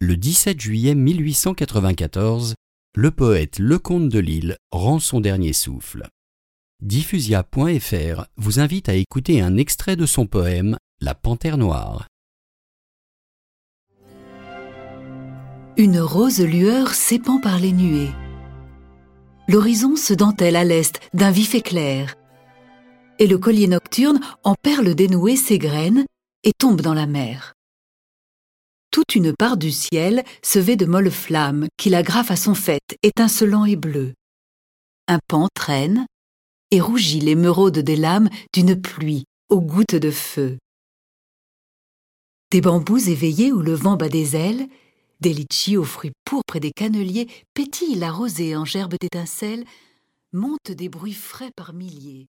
Le 17 juillet 1894, le poète Lecomte de Lille rend son dernier souffle. Diffusia.fr vous invite à écouter un extrait de son poème La Panthère Noire. Une rose lueur s'épand par les nuées. L'horizon se dentelle à l'est d'un vif éclair. Et le collier nocturne, en perles dénouées, s'égrène et tombe dans la mer une part du ciel se de molles flammes qui l'agrafent à son fait, étincelant et bleu. Un pan traîne et rougit l'émeraude des lames d'une pluie aux gouttes de feu. Des bambous éveillés où le vent bat des ailes, des litchis aux fruits pourpres et des canneliers pétillent la rosée en gerbes d'étincelles, montent des bruits frais par milliers.